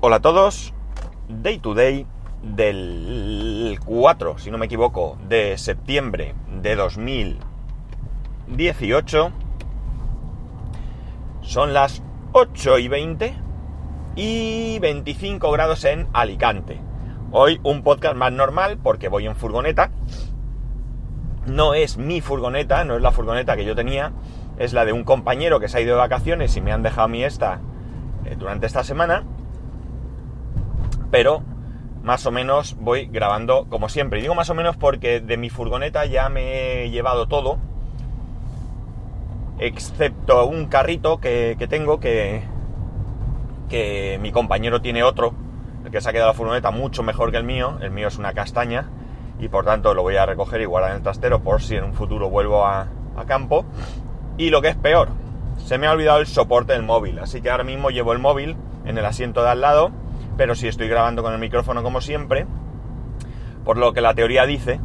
Hola a todos, Day to Day del 4, si no me equivoco, de septiembre de 2018. Son las 8 y 20 y 25 grados en Alicante. Hoy un podcast más normal porque voy en furgoneta. No es mi furgoneta, no es la furgoneta que yo tenía, es la de un compañero que se ha ido de vacaciones y me han dejado a mí esta eh, durante esta semana pero más o menos voy grabando como siempre. Y digo más o menos porque de mi furgoneta ya me he llevado todo, excepto un carrito que, tengo que, que mi compañero tiene otro, el que se ha quedado la furgoneta mucho mejor que el mío. El mío es una castaña y por tanto lo voy a recoger y guardar en el trastero por si en un futuro vuelvo a, a campo. Y lo que es peor, se me ha olvidado el soporte del móvil, así que ahora mismo llevo el móvil en el asiento de al lado pero si estoy grabando con el micrófono como siempre, por lo que la teoría dice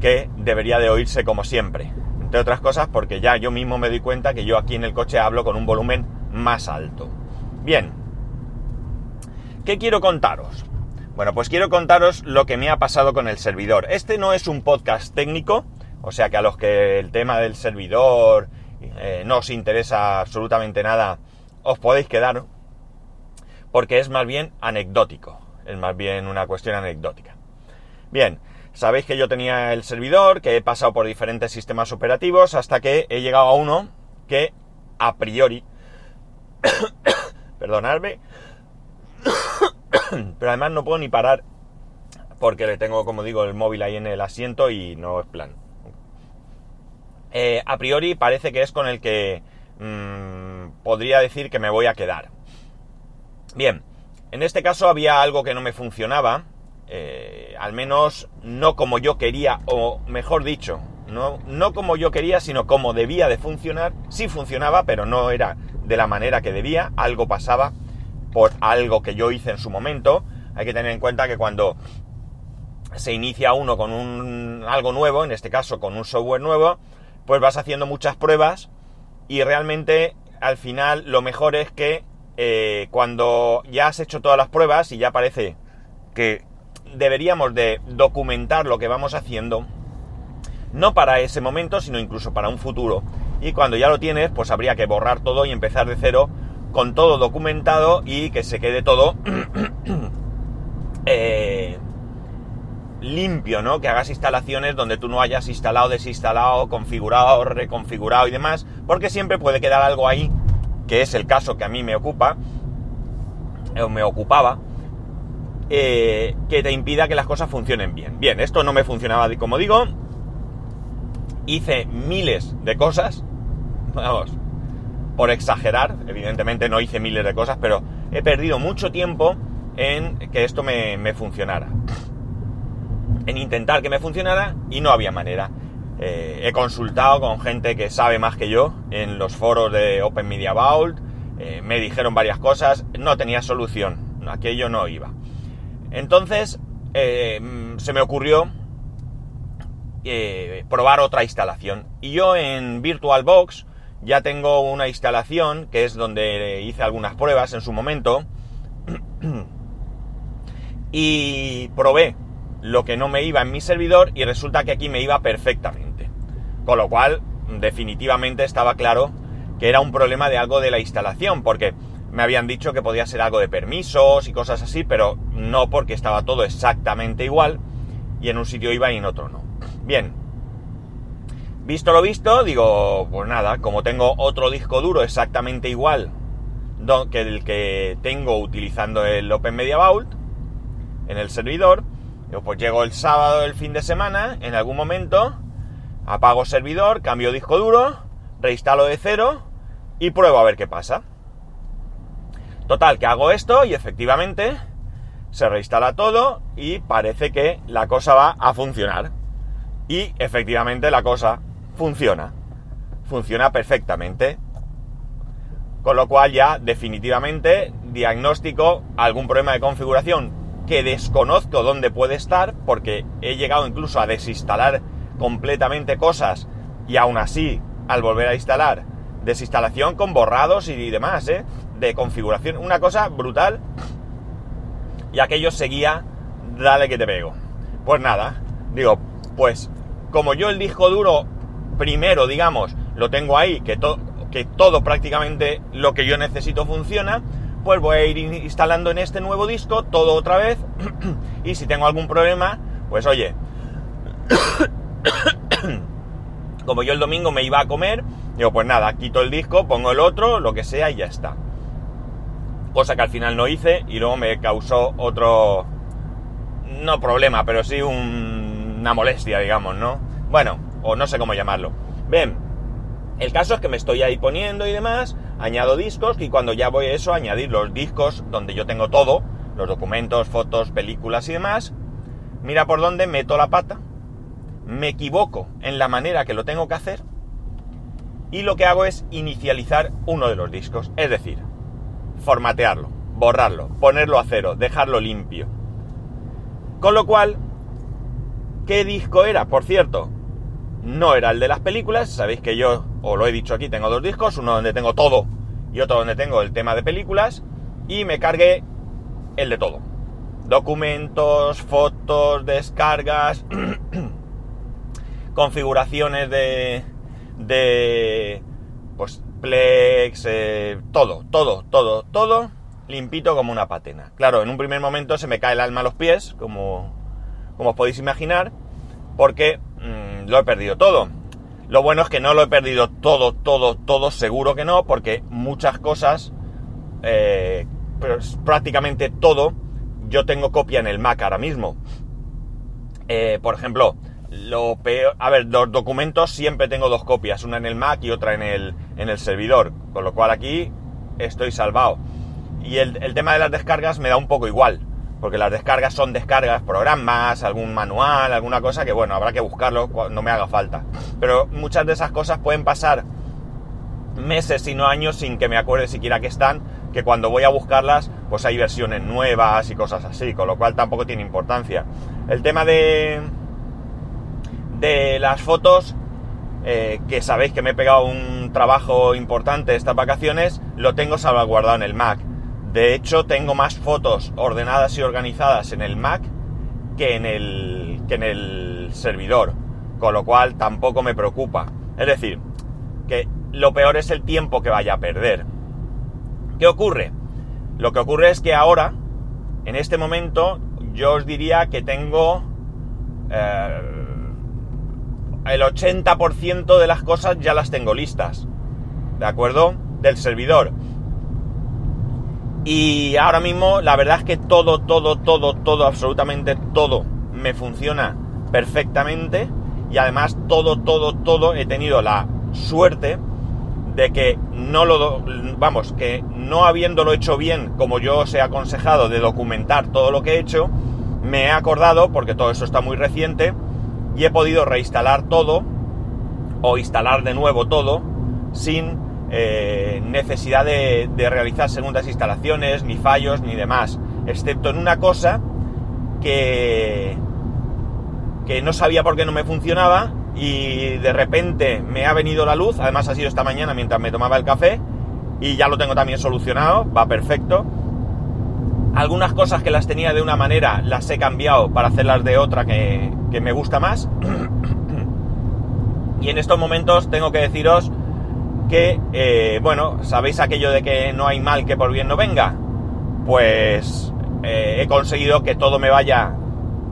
que debería de oírse como siempre. Entre otras cosas porque ya yo mismo me doy cuenta que yo aquí en el coche hablo con un volumen más alto. Bien, ¿qué quiero contaros? Bueno, pues quiero contaros lo que me ha pasado con el servidor. Este no es un podcast técnico, o sea que a los que el tema del servidor eh, no os interesa absolutamente nada, os podéis quedar porque es más bien anecdótico, es más bien una cuestión anecdótica. Bien, sabéis que yo tenía el servidor, que he pasado por diferentes sistemas operativos hasta que he llegado a uno que a priori, perdonadme, pero además no puedo ni parar porque le tengo, como digo, el móvil ahí en el asiento y no es plan. Eh, a priori parece que es con el que mm, podría decir que me voy a quedar. Bien, en este caso había algo que no me funcionaba, eh, al menos no como yo quería, o mejor dicho, no, no como yo quería, sino como debía de funcionar. Sí funcionaba, pero no era de la manera que debía, algo pasaba por algo que yo hice en su momento. Hay que tener en cuenta que cuando se inicia uno con un, algo nuevo, en este caso con un software nuevo, pues vas haciendo muchas pruebas y realmente al final lo mejor es que eh, cuando ya has hecho todas las pruebas y ya parece que deberíamos de documentar lo que vamos haciendo, no para ese momento, sino incluso para un futuro. Y cuando ya lo tienes, pues habría que borrar todo y empezar de cero con todo documentado y que se quede todo eh, limpio, ¿no? Que hagas instalaciones donde tú no hayas instalado, desinstalado, configurado, reconfigurado y demás, porque siempre puede quedar algo ahí que es el caso que a mí me ocupa, o me ocupaba, eh, que te impida que las cosas funcionen bien. Bien, esto no me funcionaba, como digo, hice miles de cosas, vamos, por exagerar, evidentemente no hice miles de cosas, pero he perdido mucho tiempo en que esto me, me funcionara. En intentar que me funcionara y no había manera. Eh, he consultado con gente que sabe más que yo en los foros de Open Media Vault, eh, me dijeron varias cosas, no tenía solución, aquello no iba. Entonces eh, se me ocurrió probar otra instalación. Y yo en VirtualBox ya tengo una instalación que es donde hice algunas pruebas en su momento y probé lo que no me iba en mi servidor y resulta que aquí me iba perfectamente. Con lo cual, definitivamente estaba claro que era un problema de algo de la instalación, porque me habían dicho que podía ser algo de permisos y cosas así, pero no porque estaba todo exactamente igual y en un sitio iba y en otro no. Bien, visto lo visto, digo, pues nada, como tengo otro disco duro exactamente igual que el que tengo utilizando el Open Media Vault en el servidor, pues llego el sábado del fin de semana, en algún momento, Apago servidor, cambio disco duro, reinstalo de cero y pruebo a ver qué pasa. Total, que hago esto y efectivamente se reinstala todo y parece que la cosa va a funcionar. Y efectivamente la cosa funciona. Funciona perfectamente. Con lo cual ya definitivamente diagnóstico algún problema de configuración que desconozco dónde puede estar porque he llegado incluso a desinstalar completamente cosas y aún así, al volver a instalar, desinstalación con borrados y demás, ¿eh? De configuración, una cosa brutal y aquello seguía, dale que te pego. Pues nada, digo, pues como yo el disco duro primero, digamos, lo tengo ahí, que, que todo prácticamente lo que yo necesito funciona, pues voy a ir instalando en este nuevo disco todo otra vez y si tengo algún problema, pues oye, como yo el domingo me iba a comer, digo, pues nada, quito el disco, pongo el otro, lo que sea y ya está. Cosa que al final no hice y luego me causó otro, no problema, pero sí una molestia, digamos, ¿no? Bueno, o no sé cómo llamarlo. Ven, el caso es que me estoy ahí poniendo y demás, añado discos y cuando ya voy a eso, añadir los discos donde yo tengo todo, los documentos, fotos, películas y demás, mira por dónde meto la pata, me equivoco en la manera que lo tengo que hacer y lo que hago es inicializar uno de los discos, es decir, formatearlo, borrarlo, ponerlo a cero, dejarlo limpio. Con lo cual, ¿qué disco era? Por cierto, no era el de las películas, sabéis que yo, os lo he dicho aquí, tengo dos discos, uno donde tengo todo y otro donde tengo el tema de películas, y me cargué el de todo. Documentos, fotos, descargas, configuraciones de, de pues Plex, eh, todo, todo, todo, todo limpito como una patena. Claro, en un primer momento se me cae el alma a los pies, como, como os podéis imaginar, porque mm, lo he perdido todo. Lo bueno es que no lo he perdido todo, todo, todo, seguro que no, porque muchas cosas, eh, prácticamente todo, yo tengo copia en el Mac ahora mismo. Eh, por ejemplo, lo peor, a ver, los documentos siempre tengo dos copias, una en el Mac y otra en el, en el servidor, con lo cual aquí estoy salvado. Y el, tema de las descargas me da un poco igual, porque las descargas son descargas, programas, algún manual, alguna cosa que bueno, habrá que buscarlo cuando me haga falta. Pero muchas de esas cosas pueden pasar meses, si no años, sin que me acuerde siquiera que están, que cuando voy a buscarlas, pues hay versiones nuevas y cosas así, con lo cual tampoco tiene importancia. El tema de, de las fotos, eh, que sabéis que me he pegado un trabajo importante estas vacaciones, lo tengo salvaguardado en el Mac. De hecho, tengo más fotos ordenadas y organizadas en el Mac que en el, que en el servidor, con lo cual tampoco me preocupa. Es decir, que lo peor es el tiempo que vaya a perder. ¿Qué ocurre? Lo que ocurre es que ahora, en este momento, yo os diría que tengo eh, el 80% de las cosas ya las tengo listas. ¿De acuerdo? Del servidor. Y ahora mismo la verdad es que todo, todo, todo, todo, absolutamente todo me funciona perfectamente. Y además todo, todo, todo he tenido la suerte de que no lo, vamos, que no habiéndolo hecho bien como yo os he aconsejado de documentar todo lo que he hecho, me he acordado, porque todo eso está muy reciente, y he podido reinstalar todo o instalar de nuevo todo sin eh, necesidad de, realizar segundas instalaciones, ni fallos, ni demás, excepto en una cosa que, que no sabía por qué no me funcionaba y de repente me ha venido la luz, además ha sido esta mañana mientras me tomaba el café y ya lo tengo también solucionado, va perfecto. Algunas cosas que las tenía de una manera las he cambiado para hacerlas de otra que, que me gusta más. y en estos momentos tengo que deciros que, eh, bueno, ¿sabéis aquello de que no hay mal que por bien no venga? Pues eh, he conseguido que todo me vaya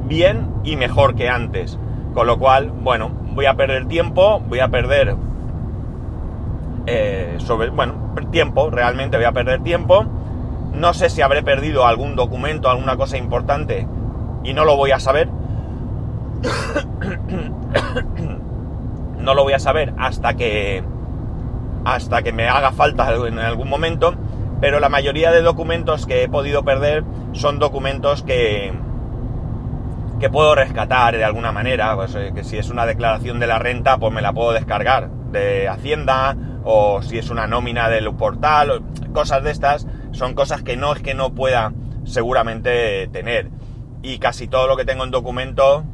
bien y mejor que antes. Con lo cual, bueno, voy a perder tiempo, voy a perder... Eh, sobre, bueno, tiempo, realmente voy a perder tiempo. No sé si habré perdido algún documento, alguna cosa importante y no lo voy a saber. no lo voy a saber hasta que hasta que me haga falta en algún momento, pero la mayoría de documentos que he podido perder son documentos que, que puedo rescatar de alguna manera, pues, eh, que si es una declaración de la renta, pues me la puedo descargar de Hacienda, o si es una nómina del portal, cosas de estas, son cosas que no es que no pueda seguramente tener. Y casi todo lo que tengo en documento,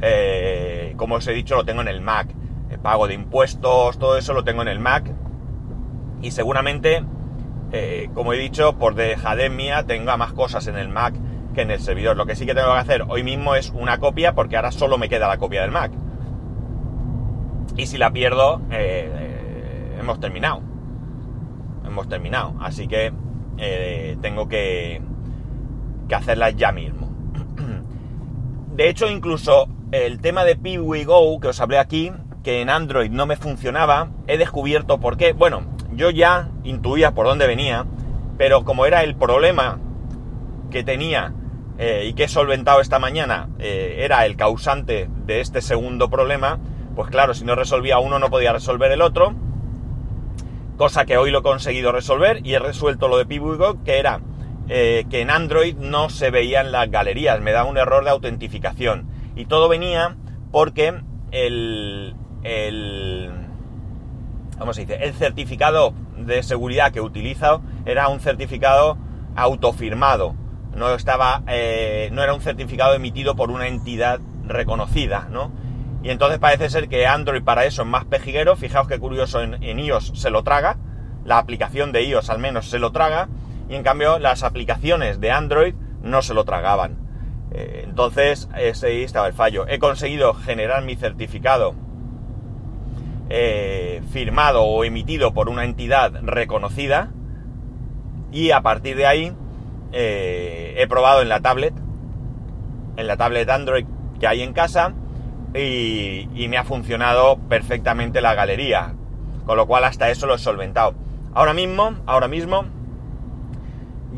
eh, como os he dicho, lo tengo en el Mac. El pago de impuestos, todo eso lo tengo en el Mac y seguramente, eh, como he dicho, por dejadez mía, tenga más cosas en el Mac que en el servidor. Lo que sí que tengo que hacer hoy mismo es una copia porque ahora solo me queda la copia del Mac. Y si la pierdo, eh, hemos terminado. Hemos terminado. Así que eh, tengo que, que hacerla ya mismo. De hecho, incluso el tema de Go que os hablé aquí, que en Android no me funcionaba, he descubierto por qué. Bueno, yo ya intuía por dónde venía, pero como era el problema que tenía y que he solventado esta mañana, era el causante de este segundo problema, pues claro, si no resolvía uno no podía resolver el otro. Cosa que hoy lo he conseguido resolver y he resuelto lo de Pibuigo, que era eh, que en Android no se veían las galerías, me da un error de autentificación. Y todo venía porque el, el ¿cómo se dice? El certificado de seguridad que utilizo era un certificado autofirmado. No estaba, eh, no era un certificado emitido por una entidad reconocida, ¿no? Y entonces parece ser que Android para eso es más pejiguero. Fijaos qué curioso, en, iOS se lo traga. La aplicación de iOS al menos se lo traga. Y en cambio las aplicaciones de Android no se lo tragaban. Eh, entonces ese estaba el fallo. He conseguido generar mi certificado eh, firmado o emitido por una entidad reconocida. Y a partir de ahí eh, he probado en la tablet. En la tablet Android que hay en casa y, me ha funcionado perfectamente la galería. Con lo cual hasta eso lo he solventado. Ahora mismo, ahora mismo,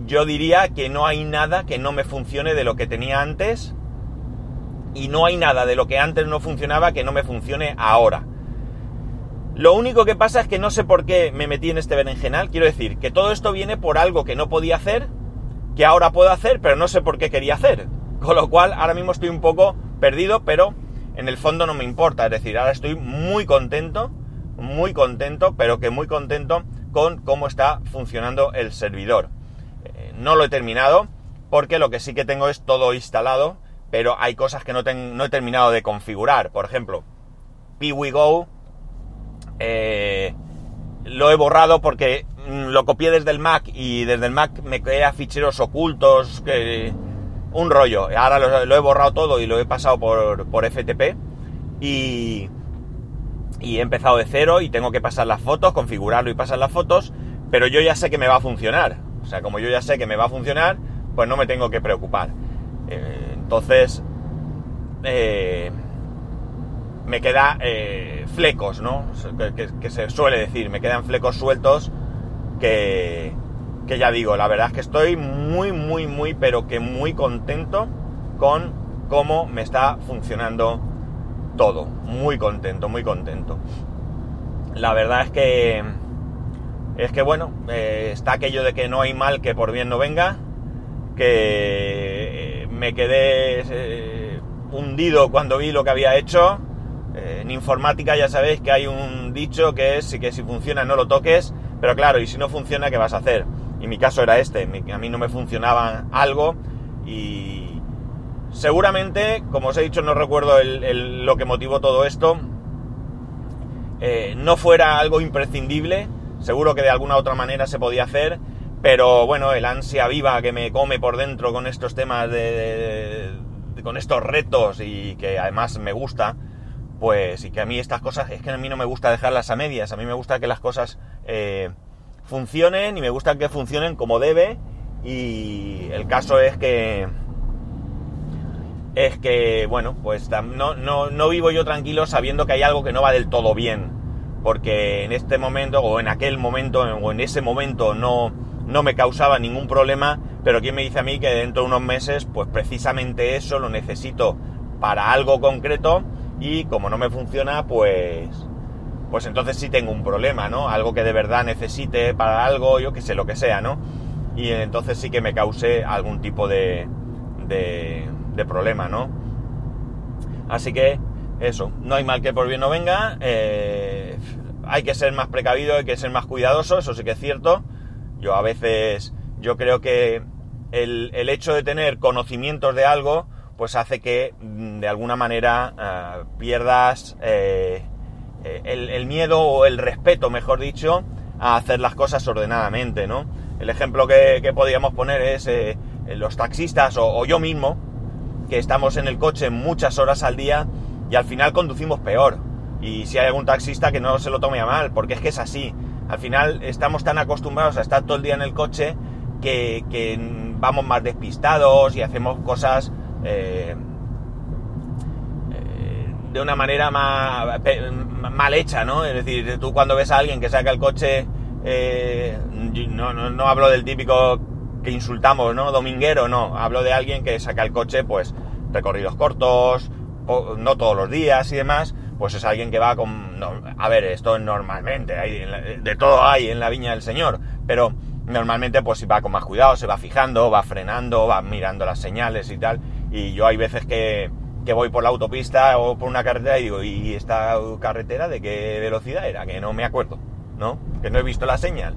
yo diría que no hay nada que no me funcione de lo que tenía antes. Y no hay nada de lo que antes no funcionaba que no me funcione ahora. Lo único que pasa es que no sé por qué me metí en este berenjenal. Quiero decir, que todo esto viene por algo que no podía hacer, que ahora puedo hacer, pero no sé por qué quería hacer. Con lo cual, ahora mismo estoy un poco perdido, pero en el fondo no me importa. Es decir, ahora estoy muy contento, muy contento, pero que muy contento con cómo está funcionando el servidor. Eh, no lo he terminado porque lo que sí que tengo es todo instalado, pero hay cosas que no, he terminado de configurar. Por ejemplo, PiwiGo eh, lo he borrado porque mm, lo copié desde el Mac y desde el Mac me crea ficheros ocultos que un rollo. Ahora lo, he borrado todo y lo he pasado por, por FTP y, y he empezado de cero y tengo que pasar las fotos, configurarlo y pasar las fotos, pero yo ya sé que me va a funcionar. O sea, como yo ya sé que me va a funcionar, pues no me tengo que preocupar. Eh, entonces, eh, me queda eh, flecos, ¿no? que, se suele decir, me quedan flecos sueltos que, que ya digo, la verdad es que estoy muy, muy, muy, pero que muy contento con cómo me está funcionando todo. Muy contento, muy contento. La verdad es que, es que bueno, eh, está aquello de que no hay mal que por bien no venga, que eh, me quedé eh, hundido cuando vi lo que había hecho. en informática ya sabéis que hay un dicho que es que si funciona no lo toques, pero claro, y si no funciona, ¿qué vas a hacer? Y mi caso era este, a mí no me funcionaba algo y seguramente, como os he dicho, no recuerdo lo que motivó todo esto, eh, no fuera algo imprescindible, seguro que de alguna otra manera se podía hacer, pero bueno, el ansia viva que me come por dentro con estos temas de, con estos retos y que además me gusta, pues y que a mí estas cosas, es que a mí no me gusta dejarlas a medias, a mí me gusta que las cosas eh, funcionen y me gusta que funcionen como debe. Y el caso es que es que bueno pues no, no, no vivo yo tranquilo sabiendo que hay algo que no va del todo bien. Porque en este momento o en aquel momento o en ese momento no, no me causaba ningún problema. Pero quién me dice a mí que dentro de unos meses pues precisamente eso lo necesito para algo concreto y como no me funciona pues pues entonces sí tengo un problema, ¿no? Algo que de verdad necesite para algo, yo que sé, lo que sea, ¿no? Y entonces sí que me cause algún tipo de, de, problema, ¿no? Así que eso, no hay mal que por bien no venga, eh, hay que ser más precavido, hay que ser más cuidadoso, eso sí que es cierto. Yo a veces, yo creo que el, el hecho de tener conocimientos de algo, pues hace que mm, de alguna manera eh, pierdas... Eh, eh, el, miedo o el respeto, mejor dicho, a hacer las cosas ordenadamente, ¿no? El ejemplo que, podríamos poner es, eh, los taxistas o, yo mismo, que estamos en el coche muchas horas al día y al final conducimos peor. Y si hay algún taxista que no se lo tome a mal, porque es que es así. Al final estamos tan acostumbrados a estar todo el día en el coche que, vamos más despistados y hacemos cosas eh, de una manera más, mal hecha, ¿no? Es decir, tú cuando ves a alguien que saca el coche, no, no, no hablo del típico que insultamos, ¿no? Dominguero, no. Hablo de alguien que saca el coche, pues, recorridos cortos, no todos los días y demás, pues es alguien que va con... a ver, esto normalmente, hay, de todo hay en la viña del Señor, pero normalmente pues va con más cuidado, se va fijando, va frenando, va mirando las señales y tal. Y yo hay veces que, que voy por la autopista o por una carretera y digo, ¿y esta carretera de qué velocidad era? Que no me acuerdo, ¿no? Que no he visto la señal.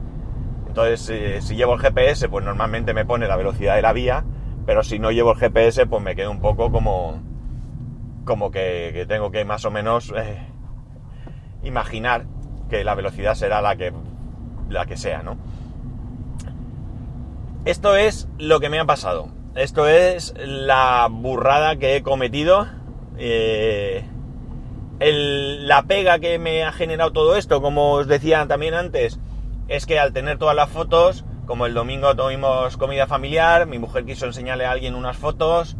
Entonces, eh, si llevo el GPS, pues normalmente me pone la velocidad de la vía, pero si no llevo el GPS, pues me quedo un poco como, como que, tengo que más o menos eh, imaginar que la velocidad será la que, la que sea, ¿no? Esto es lo que me ha pasado. Esto es la burrada que he cometido. Eh, la pega que me ha generado todo esto, como os decía también antes, es que al tener todas las fotos, como el domingo tuvimos comida familiar, mi mujer quiso enseñarle a alguien unas fotos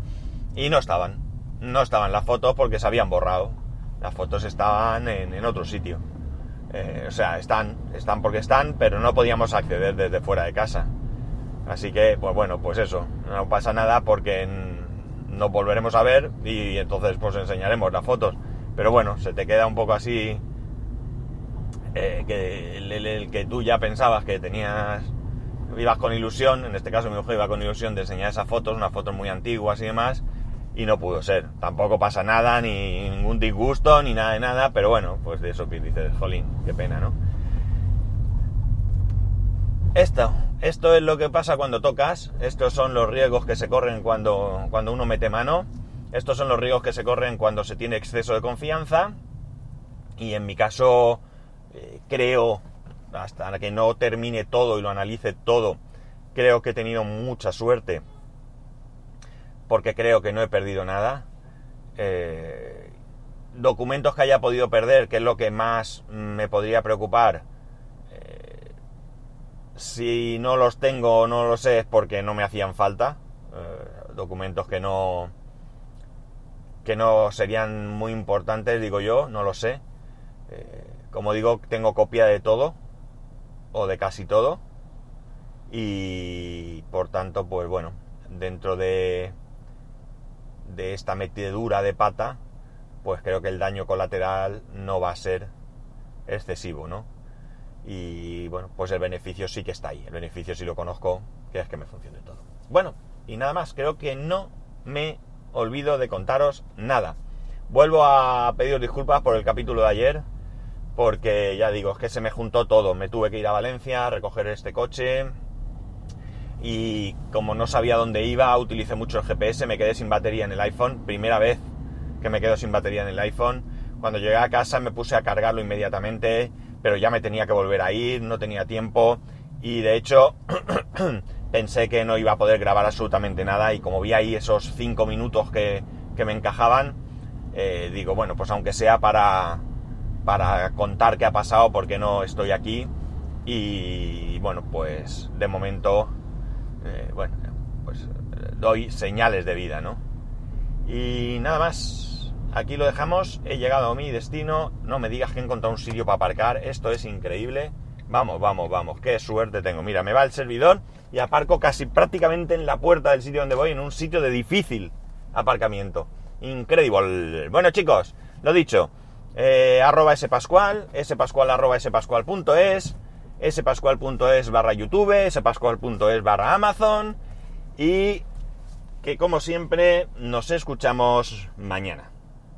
y no estaban. No estaban las fotos porque se habían borrado. Las fotos estaban en, otro sitio. Eh, o sea, están, están porque están, pero no podíamos acceder desde fuera de casa. Así que, pues bueno, pues eso, no pasa nada porque nos volveremos a ver y entonces pues enseñaremos las fotos. Pero bueno, se te queda un poco así eh, que el, que tú ya pensabas que tenías, ibas con ilusión, en este caso mi mujer iba con ilusión de enseñar esas fotos, unas fotos muy antiguas y demás, y no pudo ser. Tampoco pasa nada, ni ningún disgusto, ni nada de nada, pero bueno, pues de eso que dices, jolín, qué pena, ¿no? Esto, esto es lo que pasa cuando tocas, estos son los riesgos que se corren cuando, cuando uno mete mano, estos son los riesgos que se corren cuando se tiene exceso de confianza, y en mi caso eh, creo, hasta que no termine todo y lo analice todo, creo que he tenido mucha suerte porque creo que no he perdido nada. Eh, documentos que haya podido perder, que es lo que más me podría preocupar. Eh, si no los tengo o no lo sé es porque no me hacían falta. documentos que no que no serían muy importantes, digo yo, no lo sé. Como digo, tengo copia de todo, o de casi todo, y por tanto, pues bueno, dentro de, de esta metedura de pata, pues creo que el daño colateral no va a ser excesivo, ¿no? Y bueno, pues el beneficio sí que está ahí, el beneficio sí lo conozco, que es que me funcione todo. Bueno, y nada más, creo que no me olvido de contaros nada. Vuelvo a pedir disculpas por el capítulo de ayer, porque ya digo, es que se me juntó todo. Me tuve que ir a Valencia a recoger este coche y como no sabía dónde iba, utilicé mucho el GPS, me quedé sin batería en el iPhone, primera vez que me quedo sin batería en el iPhone. Cuando llegué a casa me puse a cargarlo inmediatamente, pero ya me tenía que volver a ir, no tenía tiempo. Y de hecho pensé que no iba a poder grabar absolutamente nada. Y como vi ahí esos cinco minutos que, me encajaban, eh, digo, bueno, pues aunque sea para, para contar qué ha pasado porque no estoy aquí y bueno pues de momento eh, bueno pues doy señales de vida no y nada más aquí lo dejamos. He llegado a mi destino. No me digas que he encontrado un sitio para aparcar. Esto es increíble. Vamos vamos vamos. Qué suerte tengo. Mira me va el servidor y aparco casi prácticamente en la puerta del sitio donde voy en un sitio de difícil aparcamiento. Increíble. Bueno chicos lo dicho. Eh, arroba spascual, spascual arroba spascual.es, spascual.es barra youtube, spascual.es barra amazon y que como siempre nos escuchamos mañana.